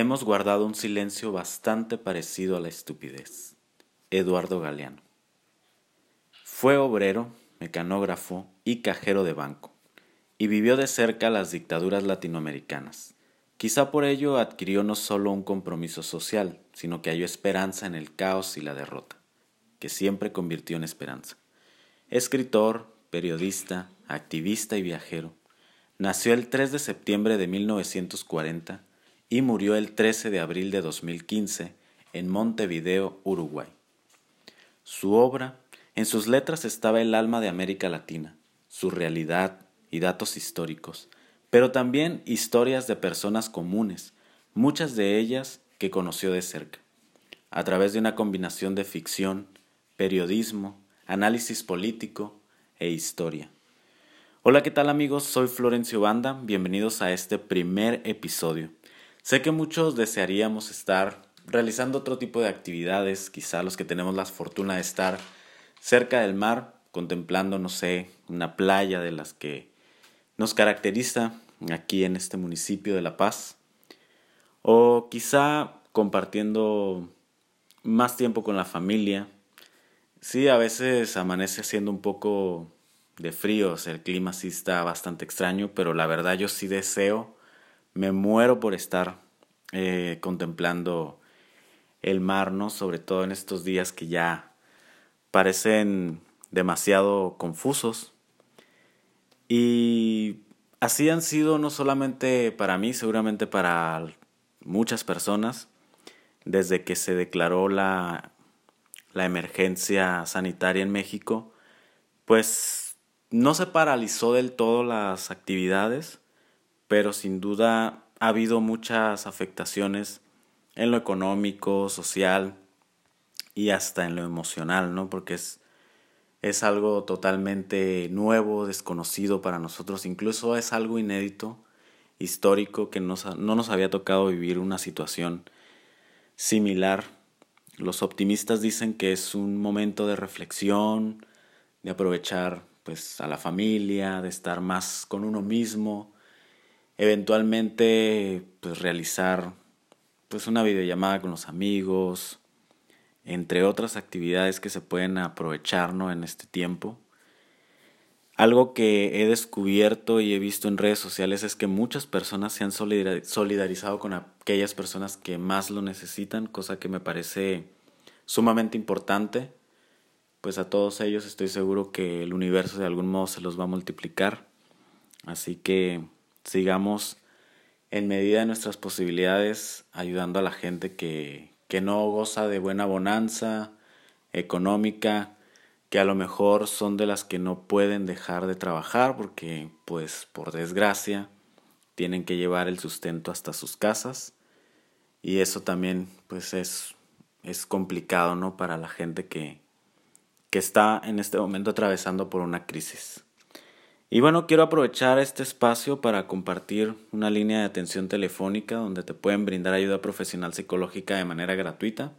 hemos guardado un silencio bastante parecido a la estupidez. Eduardo Galeano. Fue obrero, mecanógrafo y cajero de banco, y vivió de cerca las dictaduras latinoamericanas. Quizá por ello adquirió no solo un compromiso social, sino que halló esperanza en el caos y la derrota, que siempre convirtió en esperanza. Escritor, periodista, activista y viajero, nació el 3 de septiembre de 1940 y murió el 13 de abril de 2015 en Montevideo, Uruguay. Su obra, en sus letras estaba el alma de América Latina, su realidad y datos históricos, pero también historias de personas comunes, muchas de ellas que conoció de cerca, a través de una combinación de ficción, periodismo, análisis político e historia. Hola, ¿qué tal amigos? Soy Florencio Banda, bienvenidos a este primer episodio. Sé que muchos desearíamos estar realizando otro tipo de actividades, quizá los que tenemos la fortuna de estar cerca del mar, contemplando, no sé, una playa de las que nos caracteriza aquí en este municipio de La Paz, o quizá compartiendo más tiempo con la familia. Sí, a veces amanece siendo un poco de frío, el clima sí está bastante extraño, pero la verdad yo sí deseo me muero por estar eh, contemplando el mar, ¿no? Sobre todo en estos días que ya parecen demasiado confusos. Y así han sido no solamente para mí, seguramente para muchas personas, desde que se declaró la, la emergencia sanitaria en México, pues no se paralizó del todo las actividades, pero sin duda ha habido muchas afectaciones en lo económico, social y hasta en lo emocional, ¿no? Porque es, es algo totalmente nuevo, desconocido para nosotros, incluso es algo inédito, histórico, que no nos había tocado vivir una situación similar. Los optimistas dicen que es un momento de reflexión, de aprovechar pues a la familia, de estar más con uno mismo, eventualmente pues realizar pues una videollamada con los amigos, entre otras actividades que se pueden aprovechar en este tiempo. Algo que he descubierto y he visto en redes sociales es que muchas personas se han solidarizado con aquellas personas que más lo necesitan, cosa que me parece sumamente importante. Pues a todos ellos estoy seguro que el universo de algún modo se los va a multiplicar. Así que sigamos en medida de nuestras posibilidades ayudando a la gente que, que no goza de buena bonanza económica, que a lo mejor son de las que no pueden dejar de trabajar porque pues por desgracia tienen que llevar el sustento hasta sus casas y eso también pues es, es complicado ¿no? para la gente que, que está en este momento atravesando por una crisis. Y bueno, quiero aprovechar este espacio para compartir una línea de atención telefónica donde te pueden brindar ayuda profesional psicológica de manera gratuita,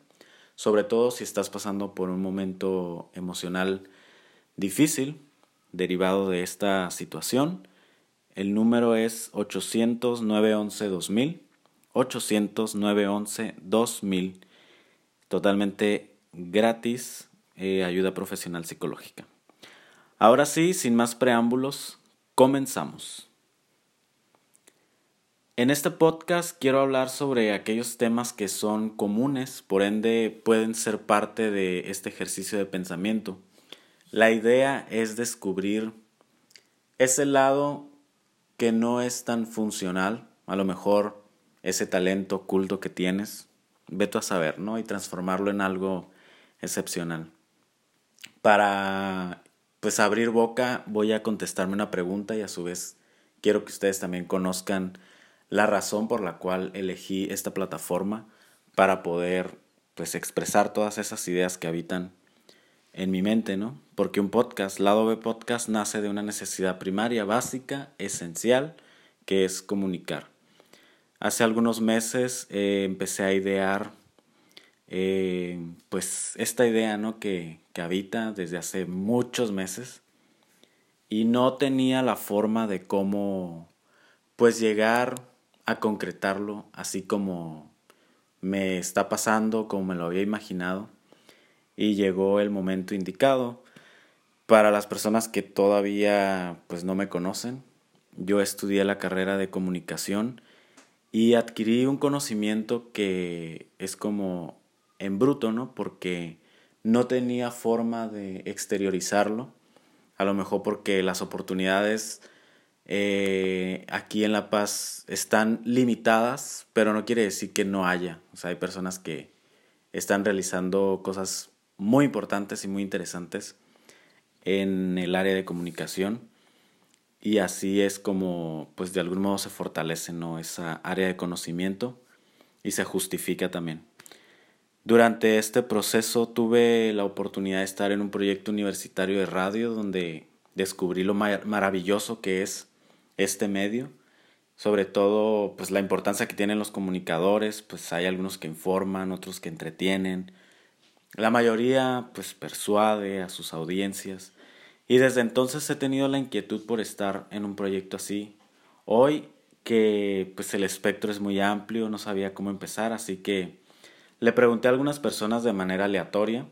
sobre todo si estás pasando por un momento emocional difícil derivado de esta situación. El número es 800-911-2000, 800-911-2000, totalmente gratis, eh, ayuda profesional psicológica. Ahora sí, sin más preámbulos, comenzamos. En este podcast quiero hablar sobre aquellos temas que son comunes, por ende pueden ser parte de este ejercicio de pensamiento. La idea es descubrir ese lado que no es tan funcional, a lo mejor ese talento oculto que tienes, veto a saber, ¿no? Y transformarlo en algo excepcional. Para pues abrir boca voy a contestarme una pregunta y a su vez quiero que ustedes también conozcan la razón por la cual elegí esta plataforma para poder pues expresar todas esas ideas que habitan en mi mente, ¿no? Porque un podcast, Lado B Podcast, nace de una necesidad primaria, básica, esencial, que es comunicar. Hace algunos meses eh, empecé a idear eh, pues esta idea ¿no? que, que habita desde hace muchos meses y no tenía la forma de cómo pues llegar a concretarlo así como me está pasando como me lo había imaginado y llegó el momento indicado. Para las personas que todavía pues no me conocen, yo estudié la carrera de comunicación y adquirí un conocimiento que es como en bruto, ¿no? Porque no tenía forma de exteriorizarlo, a lo mejor porque las oportunidades eh, aquí en La Paz están limitadas, pero no quiere decir que no haya. O sea, hay personas que están realizando cosas muy importantes y muy interesantes en el área de comunicación y así es como pues de algún modo se fortalece ¿no? esa área de conocimiento y se justifica también. Durante este proceso tuve la oportunidad de estar en un proyecto universitario de radio donde descubrí lo maravilloso que es este medio, sobre todo pues la importancia que tienen los comunicadores, pues hay algunos que informan, otros que entretienen, la mayoría pues persuade a sus audiencias. Y desde entonces he tenido la inquietud por estar en un proyecto así. Hoy que pues el espectro es muy amplio, no sabía cómo empezar, así que le pregunté a algunas personas de manera aleatoria,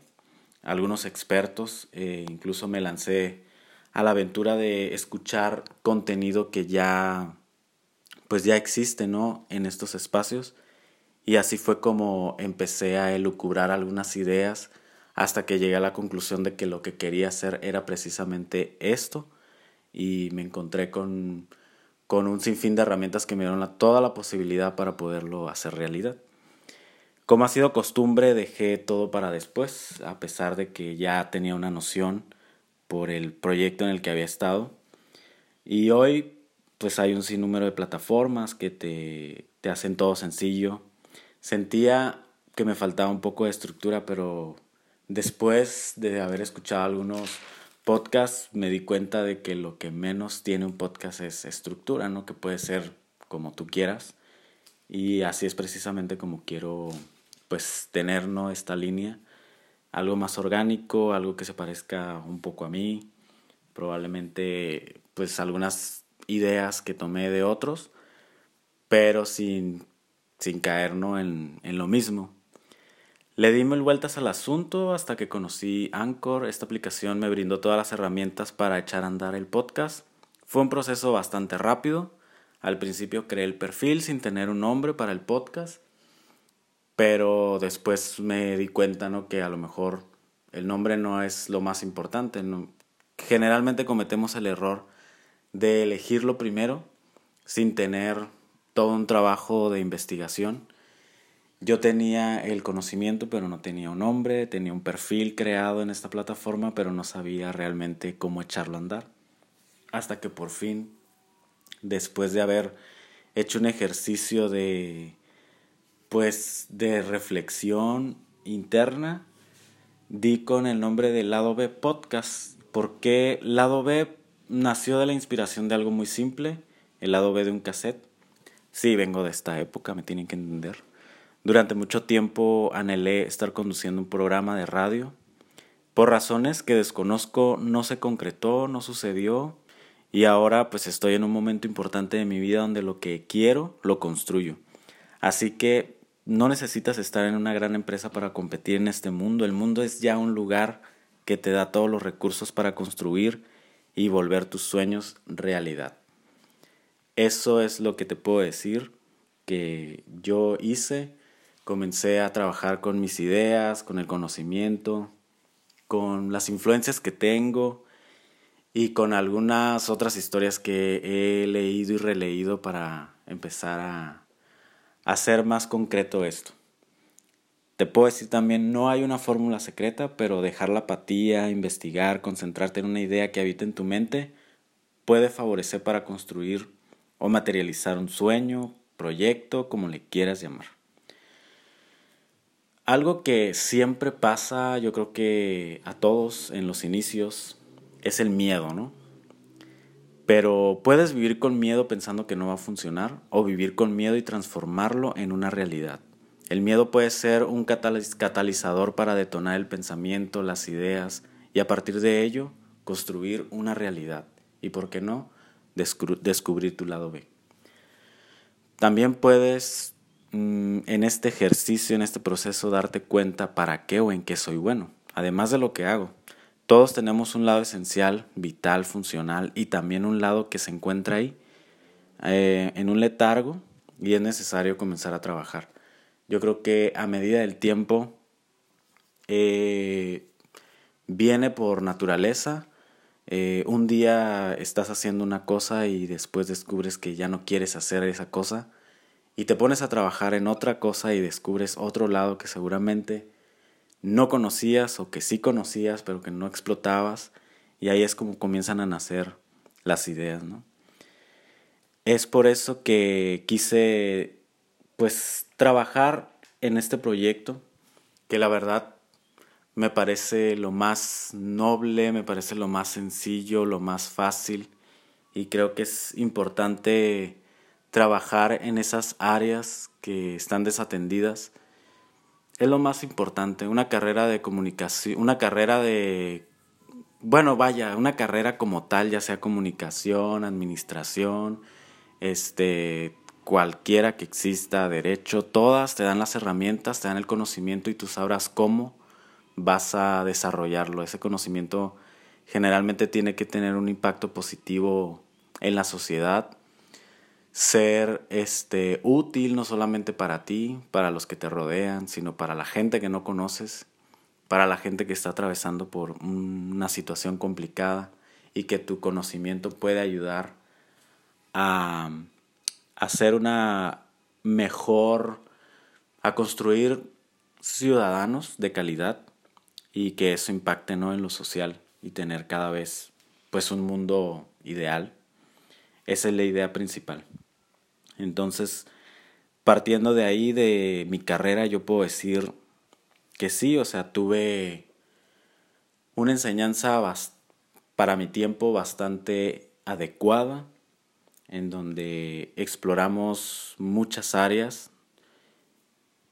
a algunos expertos, e incluso me lancé a la aventura de escuchar contenido que ya pues ya existe, ¿no? En estos espacios. Y así fue como empecé a elucubrar algunas ideas hasta que llegué a la conclusión de que lo que quería hacer era precisamente esto y me encontré con, con un sinfín de herramientas que me dieron toda la posibilidad para poderlo hacer realidad. Como ha sido costumbre, dejé todo para después, a pesar de que ya tenía una noción por el proyecto en el que había estado. Y hoy pues hay un sinnúmero de plataformas que te, te hacen todo sencillo. Sentía que me faltaba un poco de estructura, pero después de haber escuchado algunos podcasts me di cuenta de que lo que menos tiene un podcast es estructura, ¿no? Que puede ser como tú quieras. Y así es precisamente como quiero pues tener ¿no? esta línea algo más orgánico, algo que se parezca un poco a mí, probablemente pues algunas ideas que tomé de otros, pero sin, sin caer en, en lo mismo. Le di mil vueltas al asunto hasta que conocí Anchor. Esta aplicación me brindó todas las herramientas para echar a andar el podcast. Fue un proceso bastante rápido. Al principio creé el perfil sin tener un nombre para el podcast pero después me di cuenta ¿no? que a lo mejor el nombre no es lo más importante. Generalmente cometemos el error de elegirlo primero sin tener todo un trabajo de investigación. Yo tenía el conocimiento, pero no tenía un nombre, tenía un perfil creado en esta plataforma, pero no sabía realmente cómo echarlo a andar. Hasta que por fin, después de haber hecho un ejercicio de pues de reflexión interna di con el nombre de Lado B Podcast. porque Lado B nació de la inspiración de algo muy simple? El lado B de un cassette. Sí, vengo de esta época, me tienen que entender. Durante mucho tiempo anhelé estar conduciendo un programa de radio. Por razones que desconozco no se concretó, no sucedió y ahora pues estoy en un momento importante de mi vida donde lo que quiero lo construyo. Así que no necesitas estar en una gran empresa para competir en este mundo. El mundo es ya un lugar que te da todos los recursos para construir y volver tus sueños realidad. Eso es lo que te puedo decir que yo hice. Comencé a trabajar con mis ideas, con el conocimiento, con las influencias que tengo y con algunas otras historias que he leído y releído para empezar a hacer más concreto esto. Te puedo decir también, no hay una fórmula secreta, pero dejar la apatía, investigar, concentrarte en una idea que habita en tu mente, puede favorecer para construir o materializar un sueño, proyecto, como le quieras llamar. Algo que siempre pasa, yo creo que a todos en los inicios, es el miedo, ¿no? Pero puedes vivir con miedo pensando que no va a funcionar o vivir con miedo y transformarlo en una realidad. El miedo puede ser un catalizador para detonar el pensamiento, las ideas y a partir de ello construir una realidad. Y por qué no, descubrir tu lado B. También puedes mm, en este ejercicio, en este proceso, darte cuenta para qué o en qué soy bueno, además de lo que hago. Todos tenemos un lado esencial, vital, funcional y también un lado que se encuentra ahí, eh, en un letargo y es necesario comenzar a trabajar. Yo creo que a medida del tiempo eh, viene por naturaleza. Eh, un día estás haciendo una cosa y después descubres que ya no quieres hacer esa cosa y te pones a trabajar en otra cosa y descubres otro lado que seguramente no conocías o que sí conocías pero que no explotabas y ahí es como comienzan a nacer las ideas, ¿no? Es por eso que quise pues trabajar en este proyecto que la verdad me parece lo más noble, me parece lo más sencillo, lo más fácil y creo que es importante trabajar en esas áreas que están desatendidas. Es lo más importante, una carrera de comunicación, una carrera de, bueno, vaya, una carrera como tal, ya sea comunicación, administración, este, cualquiera que exista, derecho, todas te dan las herramientas, te dan el conocimiento y tú sabrás cómo vas a desarrollarlo. Ese conocimiento generalmente tiene que tener un impacto positivo en la sociedad, ser este útil no solamente para ti, para los que te rodean, sino para la gente que no conoces, para la gente que está atravesando por una situación complicada y que tu conocimiento puede ayudar a hacer una mejor, a construir ciudadanos de calidad y que eso impacte ¿no? en lo social y tener cada vez pues un mundo ideal. Esa es la idea principal. Entonces, partiendo de ahí, de mi carrera, yo puedo decir que sí, o sea, tuve una enseñanza para mi tiempo bastante adecuada, en donde exploramos muchas áreas,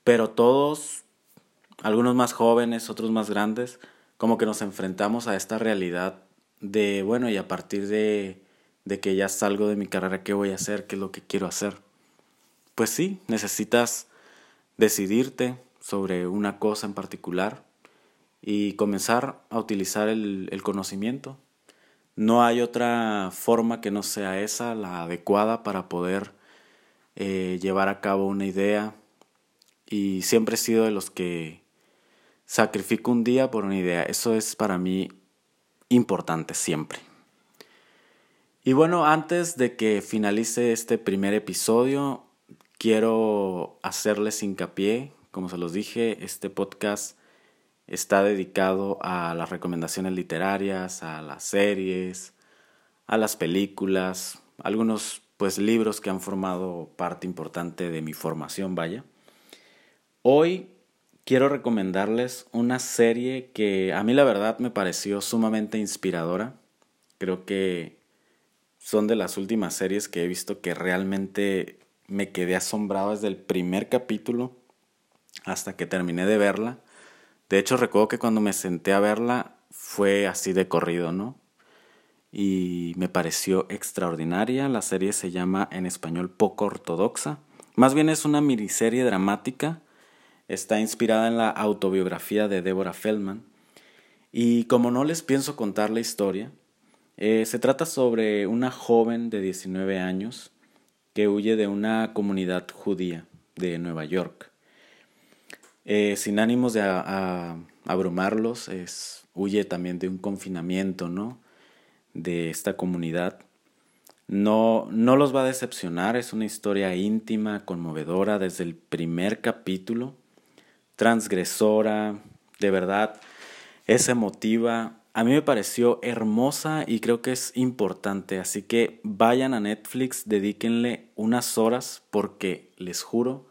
pero todos algunos más jóvenes, otros más grandes, como que nos enfrentamos a esta realidad de, bueno, y a partir de, de que ya salgo de mi carrera, ¿qué voy a hacer? ¿Qué es lo que quiero hacer? Pues sí, necesitas decidirte sobre una cosa en particular y comenzar a utilizar el, conocimiento. No hay otra forma que no sea esa, la adecuada para poder eh, llevar a cabo una idea. Y siempre he sido de los que Sacrifico un día por una idea. Eso es para mí importante siempre. Y bueno, antes de que finalice este primer episodio, quiero hacerles hincapié. Como se los dije, este podcast está dedicado a las recomendaciones literarias, a las series, a las películas, algunos pues libros que han formado parte importante de mi formación, vaya. Hoy quiero recomendarles una serie que a mí la verdad me pareció sumamente inspiradora. Creo que son de las últimas series que he visto que realmente me quedé asombrado desde el primer capítulo hasta que terminé de verla. De hecho, recuerdo que cuando me senté a verla fue así de corrido, ¿no? Y me pareció extraordinaria. La serie se llama en español Poco Ortodoxa. Más bien es una miniserie dramática Está inspirada en la autobiografía de Deborah Feldman. Y como no les pienso contar la historia, eh, se trata sobre una joven de 19 años que huye de una comunidad judía de Nueva York. Eh, sin ánimos de abrumarlos, es, huye también de un confinamiento, ¿no? De esta comunidad. No, no los va a decepcionar, es una historia íntima, conmovedora desde el primer capítulo transgresora, de verdad, es emotiva. A mí me pareció hermosa y creo que es importante, así que vayan a Netflix, dedíquenle unas horas porque les juro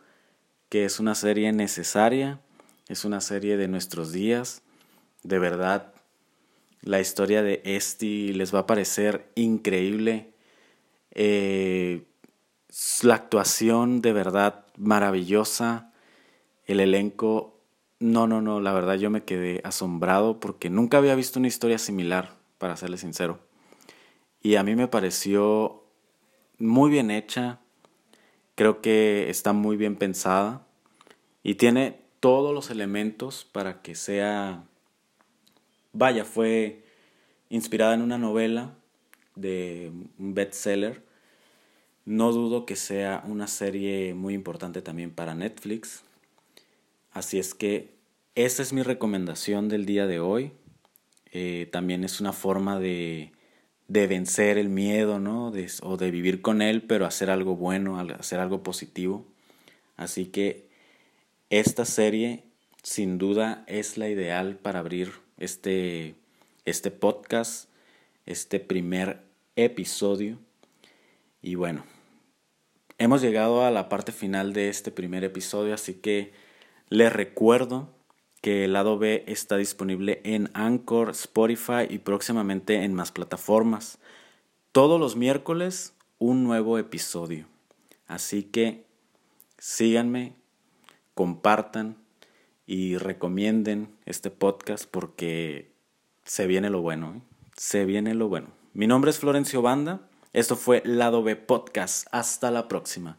que es una serie necesaria, es una serie de nuestros días, de verdad. La historia de Esti les va a parecer increíble. Eh, la actuación de verdad maravillosa el elenco, no, no, no, la verdad yo me quedé asombrado porque nunca había visto una historia similar, para serle sincero. Y a mí me pareció muy bien hecha. Creo que está muy bien pensada y tiene todos los elementos para que sea... Vaya, fue inspirada en una novela de un bestseller. No dudo que sea una serie muy importante también para Netflix. Así es que esa es mi recomendación del día de hoy. Eh, también es una forma de, de vencer el miedo, ¿no? o de vivir con él, pero hacer algo bueno, hacer algo positivo. Así que esta serie sin duda es la ideal para abrir este, este podcast, este primer episodio. Y bueno, hemos llegado a la parte final de este primer episodio, así que les recuerdo que el lado B está disponible en Anchor, Spotify y próximamente en más plataformas. Todos los miércoles un nuevo episodio. Así que síganme, compartan y recomienden este podcast porque se viene lo bueno, ¿eh? se viene lo bueno. Mi nombre es Florencio Banda, esto fue Lado B Podcast, hasta la próxima.